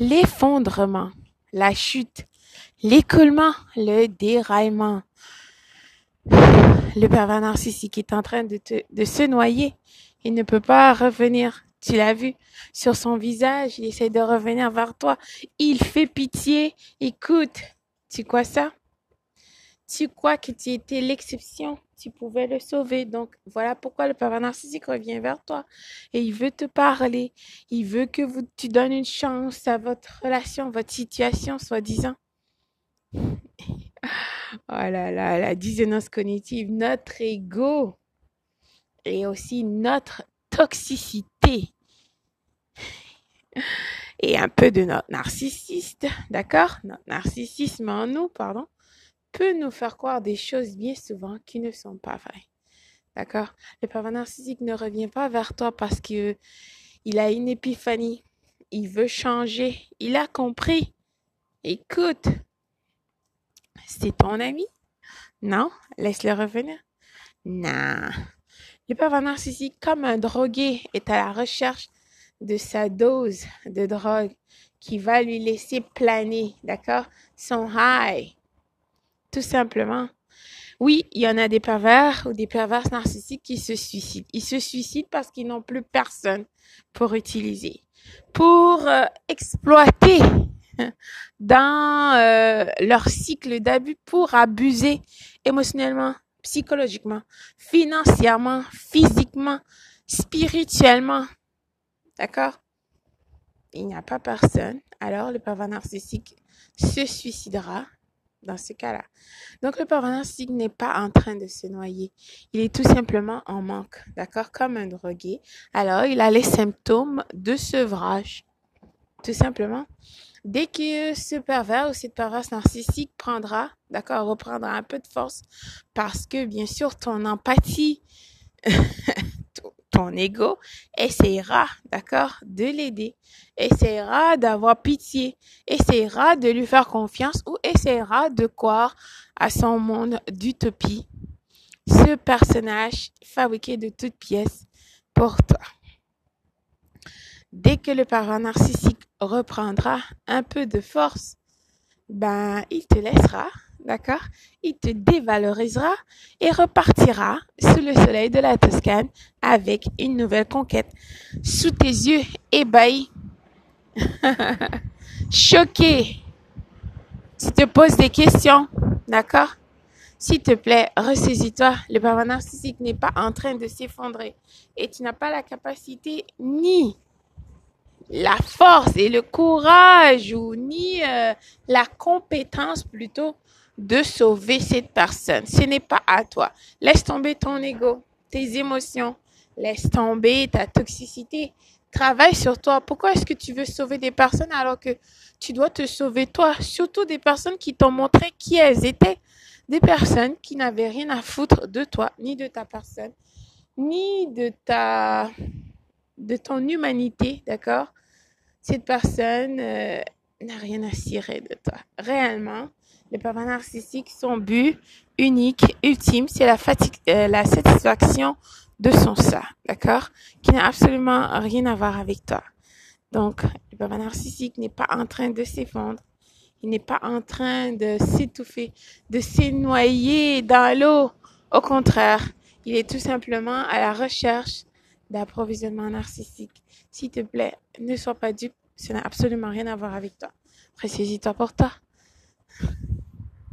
l'effondrement, la chute, l'écoulement, le déraillement. Le pervers narcissique est en train de, te, se noyer. Il ne peut pas revenir. Tu l'as vu sur son visage. Il essaie de revenir vers toi. Il fait pitié. Écoute, tu crois ça? Tu crois que tu étais l'exception? Tu pouvais le sauver. Donc, voilà pourquoi le pervers narcissique revient vers toi. Et il veut te parler. Il veut que vous, tu donnes une chance à votre relation, votre situation, soi-disant. Oh là là, la dissonance cognitive, notre ego et aussi notre toxicité et un peu de notre narcissiste, d'accord? Notre narcissisme en nous, pardon, peut nous faire croire des choses bien souvent qui ne sont pas vraies. D'accord? Le pervers narcissique ne revient pas vers toi parce que il a une épiphanie. Il veut changer. Il a compris. Écoute, c'est ton ami? Non? Laisse-le revenir? Non. Le pervers narcissique, comme un drogué, est à la recherche de sa dose de drogue qui va lui laisser planer, d'accord? Son high. Tout simplement. Oui, il y en a des pervers ou des pervers narcissiques qui se suicident. Ils se suicident parce qu'ils n'ont plus personne pour utiliser, pour euh, exploiter dans euh, leur cycle d'abus pour abuser émotionnellement, psychologiquement, financièrement, physiquement, spirituellement. D'accord? Il n'y a pas personne. Alors le pervers narcissique se suicidera dans ce cas-là. Donc le narcissique n'est pas en train de se noyer. Il est tout simplement en manque. D'accord Comme un drogué. Alors il a les symptômes de sevrage. Tout simplement. Dès que ce pervers ou cette perverse narcissique prendra, d'accord, reprendra un peu de force parce que bien sûr ton empathie, ton ego essaiera, d'accord, de l'aider, essaiera d'avoir pitié, essaiera de lui faire confiance ou essaiera de croire à son monde d'utopie. Ce personnage fabriqué de toutes pièces pour toi. Dès que le pervers narcissique reprendra un peu de force, ben, il te laissera, d'accord? Il te dévalorisera et repartira sous le soleil de la Toscane avec une nouvelle conquête. Sous tes yeux ébahis, choqué, tu te poses des questions, d'accord? S'il te plaît, ressaisis-toi. Le pervers narcissique n'est pas en train de s'effondrer et tu n'as pas la capacité ni la force et le courage ou ni euh, la compétence plutôt de sauver cette personne. Ce n'est pas à toi. Laisse tomber ton ego, tes émotions, laisse tomber ta toxicité. Travaille sur toi. Pourquoi est-ce que tu veux sauver des personnes alors que tu dois te sauver toi? Surtout des personnes qui t'ont montré qui elles étaient. Des personnes qui n'avaient rien à foutre de toi, ni de ta personne, ni de ta, de ton humanité, d'accord? Cette personne euh, n'a rien à cirer de toi. Réellement, le pervers narcissique, son but unique, ultime, c'est la, fatigue, euh, la satisfaction de son ça, d'accord? Qui n'a absolument rien à voir avec toi. Donc, le pervers narcissique n'est pas en train de s'effondrer. Il n'est pas en train de s'étouffer, de s'énoyer dans l'eau. Au contraire, il est tout simplement à la recherche d'approvisionnement narcissique. S'il te plaît, ne sois pas dupe. Ça n'a absolument rien à voir avec toi. Précise-toi pour toi.